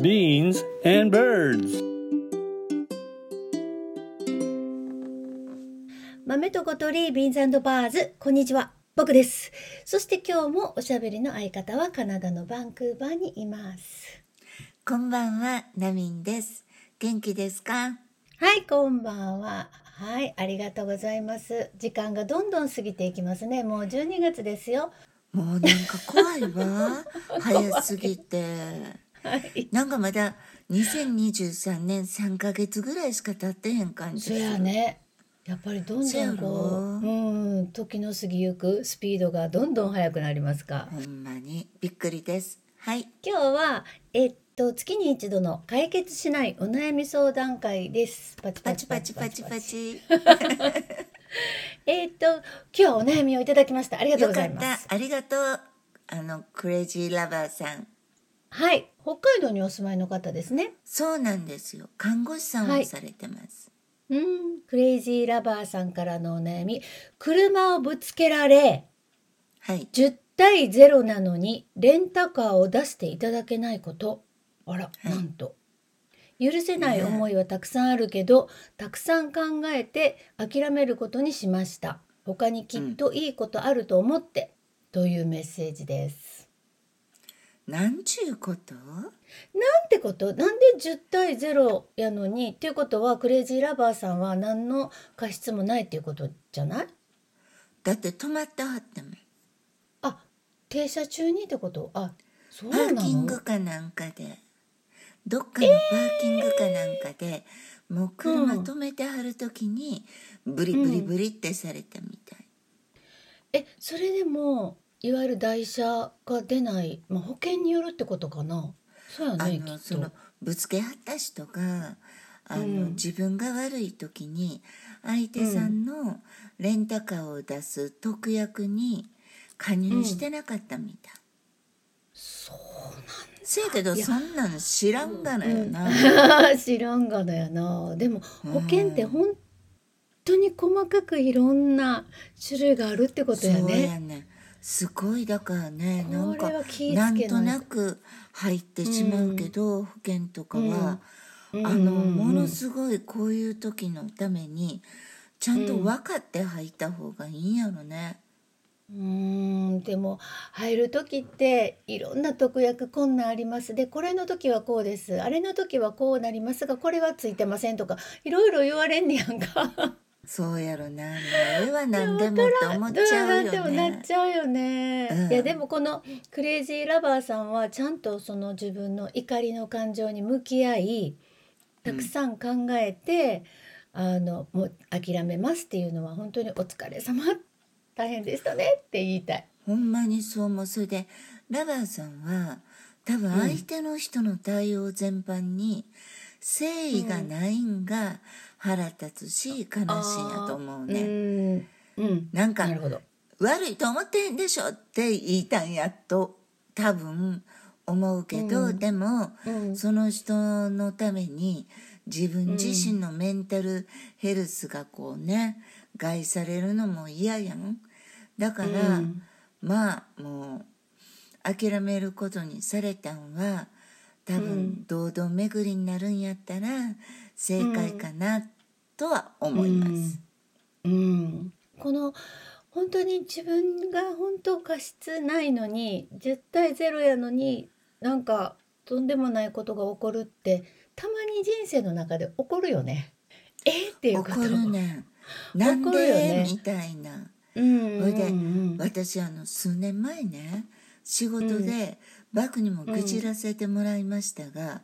beans, and birds. 豆と小鳥ビーンズバーズこんにちは。僕です。そして今日もおしゃべりの相方はカナダのバンクーバーにいます。こんばんは、ナミンです。元気ですか？はいこんばんは。はいありがとうございます。時間がどんどん過ぎていきますね。もう12月ですよ。もうなんか怖いわ。早すぎて。はいなんかまだ2023年3ヶ月ぐらいしか経ってへん感じすそる。やねやっぱりどんどんこううん時の過ぎゆくスピードがどんどん速くなりますかほんまにびっくりです。はい。今日はえっと月に一度の解決しないお悩み相談会ですパチパチパチパチパチ。えっと今日はお悩みをいただきましたありがとうよございます。ありがとう。あの、クレイジーラバーさん。はい。北海道にお住まいの方ですね。そうなんですよ。看護師さんはいをされてます。うん。クレイジーラバーさんからのお悩み。車をぶつけられはい。10対0なのにレンタカーを出していただけないこと。あら、い。なんと。許せない思いはたくさんあるけど、たくさん考えて諦めることにしました。他にきっといいことあると思って、というメッセージですなんちゅうこと？なんてこと？なんで10対0やのに？っていうことはクレイジーラバーさんは何の過失もないっていうことじゃない？だって止まってはったもん。あ停車中にってこと？あそうパなの？ーキングかなんかで。どっかのパーキングかなんかで、もう車止めてはる時に、ブリブリブリってされたみたい、えそれでもいわゆる台車が出ない、まあ、保険によるってことかな。そうやあねきっと。ぶつけはった人があの、うん。自分が悪い時に相手さんのレンタカーを出す特約に加入してなかったみたい、そうせやけどそんなの知らんがなよな、なん。だ 知らんがなやな。でも保険って本当に細かくいろんな種類があるってことやそうねやねすごいだからねなんかなんとなく入ってしまうけど、保険とかは、うん。あのうん。うん。ものすごいこういう時のためにちゃんと分かって入った方がいいんやろね。うーん。でも入る時っていろんな特約こんなんあります。でこれの時はこうです。あれの時はこうなりますがこれはついてませんとかいろいろ言われんねやんか。そうやろなもうええわ何でもって思っちゃうなんでもなよねっち。ゃうよね。うんいやでもこのクレイジーラバーさんはちゃんとその自分の怒りの感情に向き合いたくさん考えて、あのもう諦めますっていうのは本当にお疲れ様大変でしたねって言いたい。ほんまにそう思うそれでラバーさんは多分相手の人の対応全般に誠意がないんが腹立つし悲しいんやと思うね。うん。うん。なんか。悪いと思ってへんでしょって言いたんやと多分思うけど、うん。でも、うん。その人のために自分自身のメンタルヘルスがこうね害されるのも嫌やん。だから、うん。まあもう諦めることにされたんは多分堂々巡りになるんやったら正解かなとは思います。うん、この本当に自分が本当過失ないのに10対0やのになんかとんでもないことが起こるってたまに人生の中で起こるよね。え？っていうこと。怒るね。んなんで、ね。みたいな。うん。それでうん私あの数年前ね仕事でバクにも愚痴らせてもらいましたが、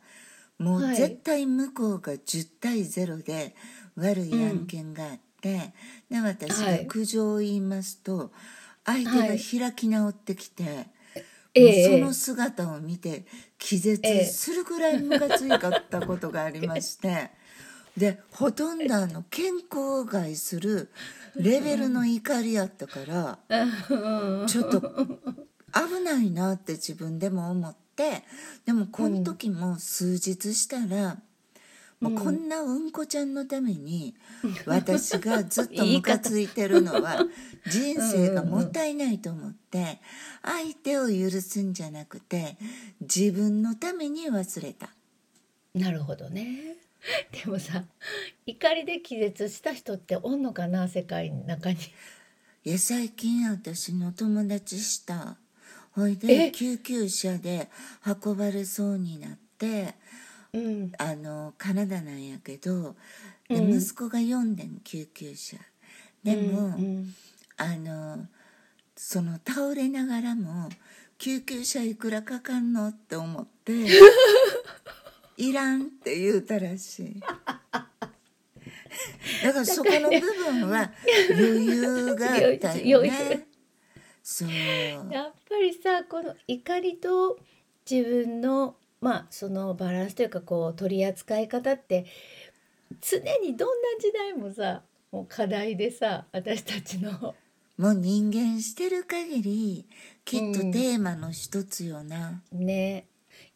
もうはい。絶対向こうが10対0で悪い案件があって、で私がはい。苦情を言いますと相手が開き直ってきて、ええ。もうその姿を見て気絶するぐらいムカついかったことがありまして、でほとんどあの健康を害するレベルの怒りやったから、ちょっと危ないなって自分でも思ってでもこの時も数日したら、もうこんなうんこちゃんのために私がずっと ムカついてるのは人生がもったいないと思って相手を許すんじゃなくて自分のために忘れた。なるほどね。でもさ怒りで気絶した人っておんのかな世界の中に。いや最近私の友達したほいえ？で救急車で運ばれそうになってうん、あのカナダなんやけどで、うん。息子が呼んでん救急車。でも、うんあのその倒れながらも救急車いくらかかんのって思って いらんって言うたらしい。だからそこの部分は余裕があったよねそう。やっぱりさこの怒りと自分のまあそのバランスというかこう取り扱い方って常にどんな時代もさもう課題でさ私たちの。もう人間してる限りきっとうん。テーマの一つよな、ね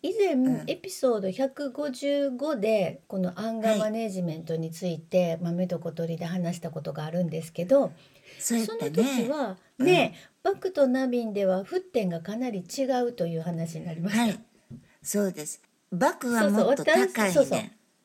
以前、ん。エピソード155でこのアンガーマネジメントについて、豆と小鳥で話したことがあるんですけどその時はね、バクとナビンでは沸点がかなり違うという話になりました。はい。そうです。バクはもっと高いね。そうそう。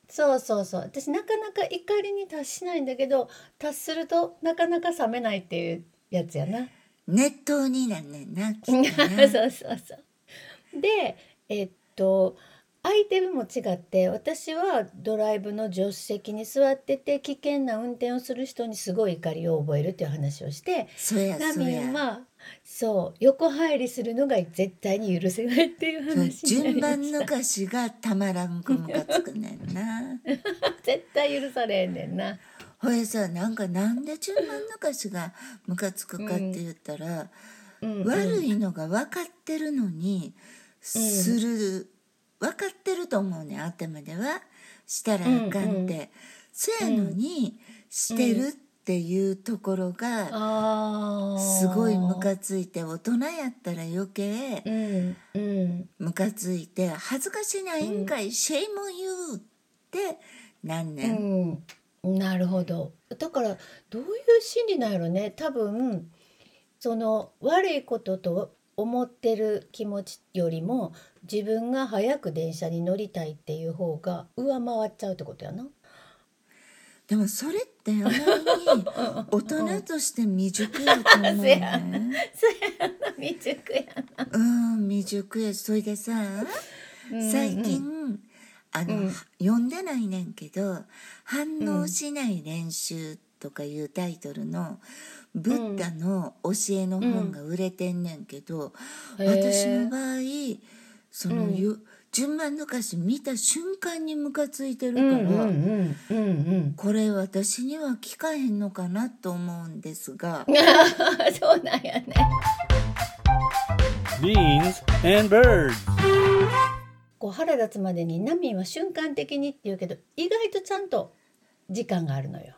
そうそうそう。私なかなか怒りに達しないんだけど達するとなかなか冷めないっていうやつやな。熱湯になんねんな そうな。そうそう。でえっとアイテムも違って私はドライブの助手席に座ってて危険な運転をする人にすごい怒りを覚えるっていう話をしてそうやナミそうや。ンはそう横入りするのが絶対に許せないっていう話順。番抜かしがたまらんくムカつくねんな。絶対許されへんねんな。ほいさなんかなんで順番抜かしがムカつくかって言ったら、うん。悪いのが分かってるのにする、分かってると思うねん頭では。したらあかんって、そやのにしてるっていうところがすごいムカついて大人やったら余計うんうん。ムカついて恥ずかしないんかい、シェイも言うってなんねん、うん、なるほど。だからどういう心理なんやろね。多分その悪いことと思ってる気持ちよりも自分が早く電車に乗りたいっていう方が上回っちゃうってことやな。でもそれってあまりに大人として未熟やと思うね。そうやな未熟やな。うん未熟や。それでさ最近、あの、読んでないねんけど「反応しない練習」とかいうタイトルのブッダの教えの本が売れてんねんけど、へー私の場合その、ゆ順番抜かし見た瞬間にムカついてるから、うんうんうんうんこれ私には効かへんのかなと思うんですがうん。そうなんやね。Beans and birds. こう腹立つまでにナミンは瞬間的にって言うけど意外とちゃんと時間があるのよ。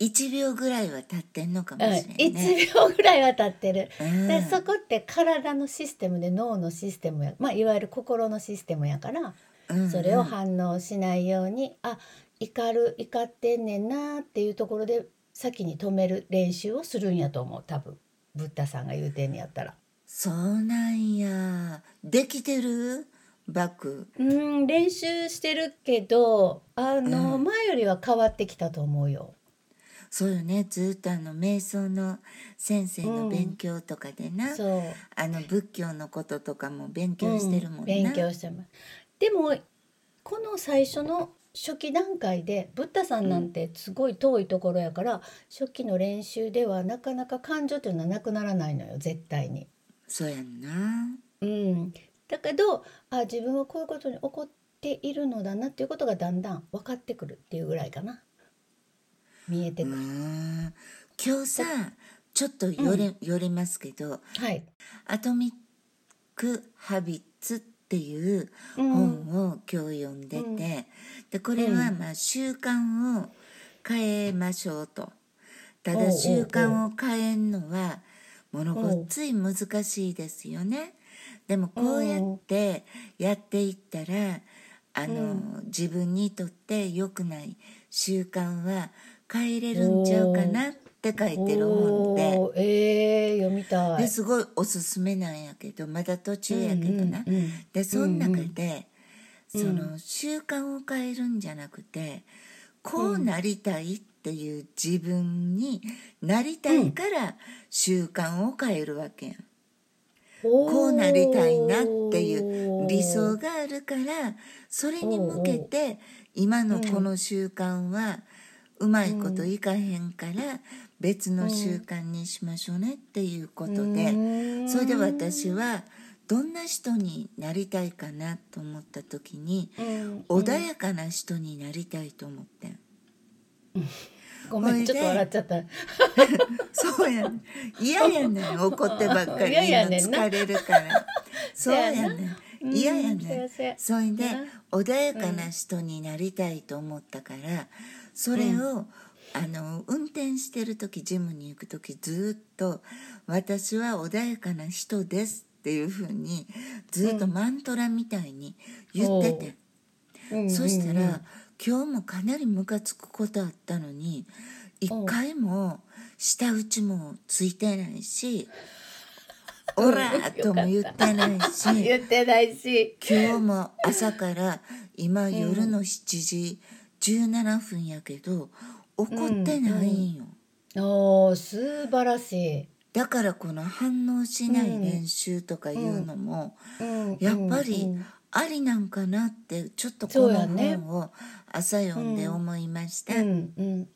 1秒ぐらいは経ってんのかもうん、しれんね。1秒ぐらいは経ってる、うん。でそこって体のシステムで脳のシステムや、まあ、いわゆる心のシステムやからうん。それを反応しないように、あ怒る怒ってんねんなっていうところで先に止める練習をするんやと思う。多分ブッダさんが言うてんねやったら。そうなんや。できてる？バク。うん練習してるけどあの、うん。前よりは変わってきたと思うよ。そうよね。ずっとあの瞑想の先生の勉強とかでな、そう。あの仏教のこととかも勉強してるもんな、うん。勉強してます。でもこの最初の初期段階でブッダさんなんてすごい遠いところやから、初期の練習ではなかなか感情というのはなくならないのよ絶対に。そうやんな。うん、だけどあ自分はこういうことに起こっているのだなっていうことがだんだん分かってくるっていうぐらいかな見えてうくる。ん。今日さちょっとよれ、よりますけどはい、「アトミック・ハビッツ」っていううん。本を今日読んでて、うん。でこれはまあ習慣を変えましょうと。ただ習慣を変えんのはものごっつい難しいですよね。でもこうやってやっていったらあの、自分にとって良くない習慣は変えれるんちゃうかなって書いてる本で。えー、読みたい。ですごいおすすめなんやけどまだ途中やけどな、うんうんうんでその中で、その習慣を変えるんじゃなくてこうなりたいっていう自分になりたいから習慣を変えるわけやん。こうなりたいなっていう理想があるからそれに向けて今のこの習慣はうまいこといかへんから別の習慣にしましょうねっていうことで。それで私はどんな人になりたいかなと思った時に穏やかな人になりたいと思ってん。ごめんちょっと笑っちゃった。そうやねん。嫌やねん。怒ってばっかり。嫌やねんな。疲れるから。そうやねうん。ん嫌やねん。それでな。穏やかな人になりたいと思ったからそれを、あの運転してる時ジムに行く時ずっと「私は穏やかな人です」っていうふうにずっとマントラみたいに言ってて、う。んそしたら、うんうん今日もかなりムカつくことあったのに一回も舌打ちもついてないし「オラ!」とも言ってないし 言ってないし。今日も朝から今夜の7時17分やけど怒ってないんよ。おー素晴らしだからこの反応しない練習とかいうのも、い、うんやっぱりうん。うんありなんかなってちょっとそこの本を朝読んで思いました。うんうん、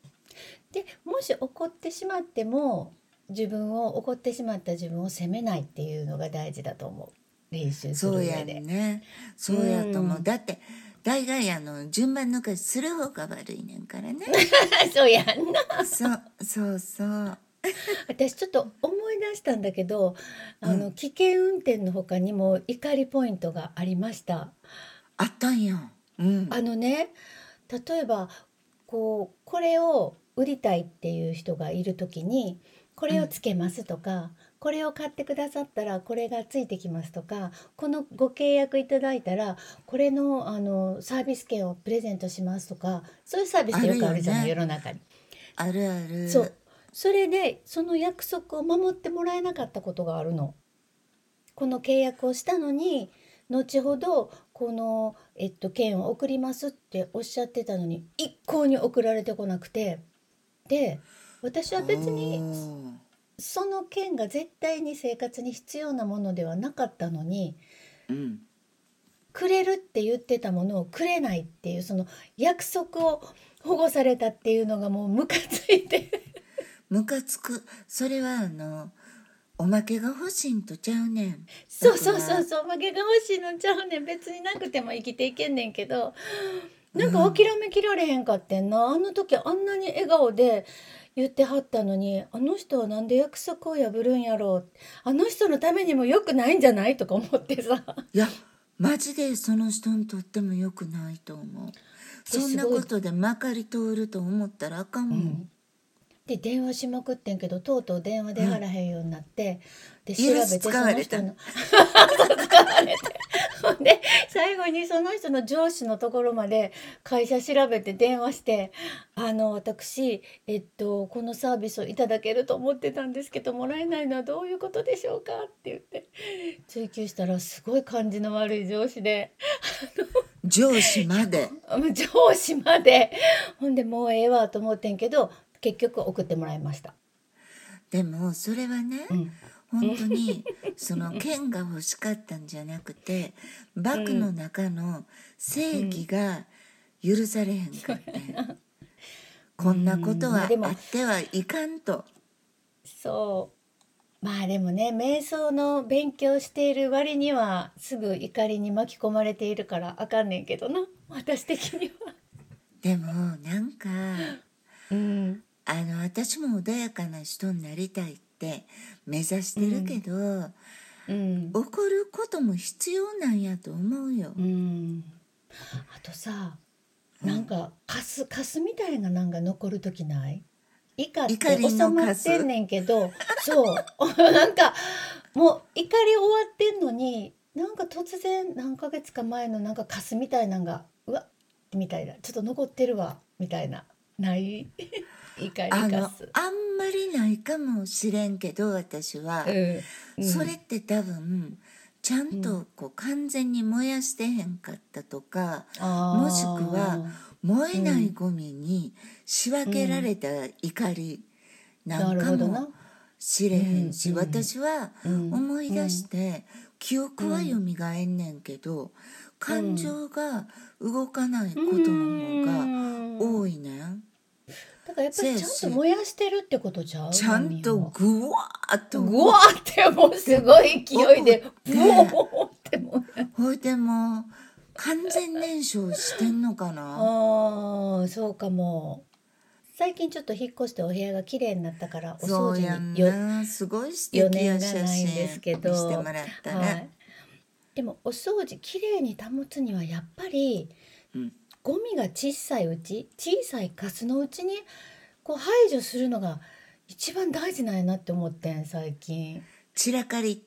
でもし怒ってしまっても自分を怒ってしまった自分を責めないっていうのが大事だと思う。練習するそうや上で。ね。そうやと思う、うん。だって大概あの順番抜かしする方が悪いねんからね。そうやんな。そうそうそう。私ちょっと思い出したんだけどあの、危険運転の他にも怒りポイントがありました。あったんや。うん。あのね例えばこうこれを売りたいっていう人がいる時にこれをつけますとか、これを買ってくださったらこれがついてきますとかこのご契約いただいたらこれのあのサービス券をプレゼントしますとかそういうサービスってよくあるじゃない、あるよ世の中に。あるある。そう。それでその約束を守ってもらえなかったことがあるの。この契約をしたのに後ほどこの、えっと、券を送りますっておっしゃってたのに一向に送られてこなくて。で私は別にその券が絶対に生活に必要なものではなかったのにうん。くれるって言ってたものをくれないっていうその約束を保護されたっていうのがもうムカついて。ムカつく。それはあのおまけが欲しいんとちゃうねん。そうそうそうそう。負けが欲しいのちゃうねん。別になくても生きていけんねんけど。なんか諦めきられへんかってんな、あの時あんなに笑顔で言ってはったのにあの人はなんで約束を破るんやろう。あの人のためにも良くないんじゃないとか思ってさ。いやマジでその人にとっても良くないと思う。そんなことでまかり通ると思ったらあかんもん、で電話しまくってんけどとうとう電話出はらへんようになって、で調許すべてその人の使われ てほ んで最後にその人の上司のところまで会社調べて電話して「あの私、えっと、このサービスをいただけると思ってたんですけどもらえないのはどういうことでしょうか?」って言って追求したらすごい感じの悪い上司で。上司まで？上司までほんでもうええわと思ってんけど結局送ってもらいました。でもそれはね、ん本当にその剣が欲しかったんじゃなくてバッグの中の正義が許されへんかって、こんなことはあってはいかんと、そう。まあでもね瞑想の勉強している割にはすぐ怒りに巻き込まれているからあかんねんけどな。私的には。でもなんかうん、あの私も穏やかな人になりたいって目指してるけど、うん。怒ることも必要なんやと思うよ。うん、あとさなんかカスカスみたいななんか残る時ない？怒って収まってんねんけどそう。なんかもう怒り終わってんのになんか突然何ヶ月か前のなんかカスみたいなんがうわっみたいな。ちょっと残ってるわみたいな。ない？怒りカス。あんまりないかもしれんけど私は、うんうん。それって多分ちゃんとこう完全に燃やしてへんかったとか、もしくは燃えないゴミに仕分けられた怒りなんかもしれへんし、うん私はうん思い出して、記憶はよみがえんねんけど、感情が動かないことの方が多いねん。だからやっぱりちゃんと燃やしてるってことちゃう？ちゃんとゴぐわーっとぐわーって。もうすごい勢いでブオーってもう。ほいでもう完全燃焼してんのかな？ああそうかも。最近ちょっと引っ越してお部屋が綺麗になったからお掃除によなすごい素余敵な写念がないん真ですけどてもらったはい。ね、、でもお掃除綺麗に保つにはやっぱりうんゴミが小さいうち小さいカスのうちにこう排除するのが一番大事なんやなって思ってん最近。散らかり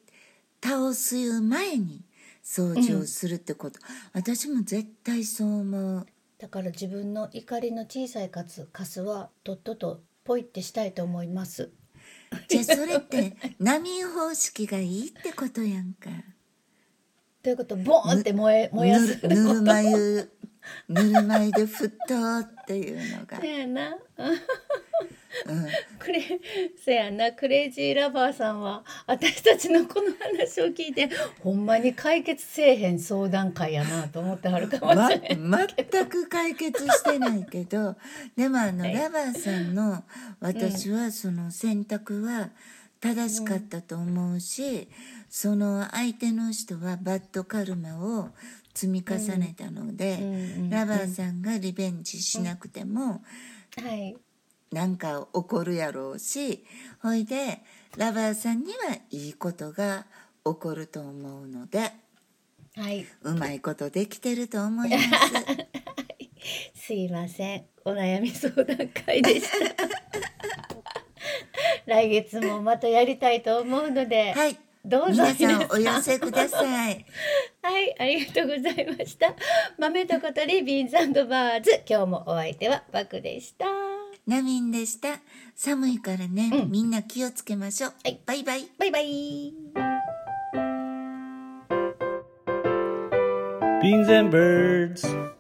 倒す前に掃除をするってこと、私も絶対そう思う。だから自分の怒りの小さいカスカスはとっととポイってしたいと思います。じゃあそれって波方式がいいってことやんか。ということボーンって燃え燃やすぬるぬるま湯ぬるま湯で沸騰っていうのが、せやな。うん、クレせやな。クレイジーラバーさんは私たちのこの話を聞いてほんまに解決せえへん相談会やなと思ってはるかもしま、れん。全く解決してないけど。でもあの、はい。ラバーさんの私はその選択は正しかったと思うし、その相手の人はバッドカルマを積み重ねたので、うんうんラバーさんがリベンジしなくても、はいなんか起こるやろうしほいでラバーさんにはいいことが起こると思うのではい。うまいことできてると思います。すいません。お悩み相談会でした。来月もまたやりたいと思うので、はい。どうぞ皆さんお寄せください。はい、ありがとうございました。豆と小鳥ビーンズバーズ、今日もお相手はバクでした。ナミンでした。寒いからね、うんみんな気をつけましょう。はいバイバイ。バイバイ。Beans and birds.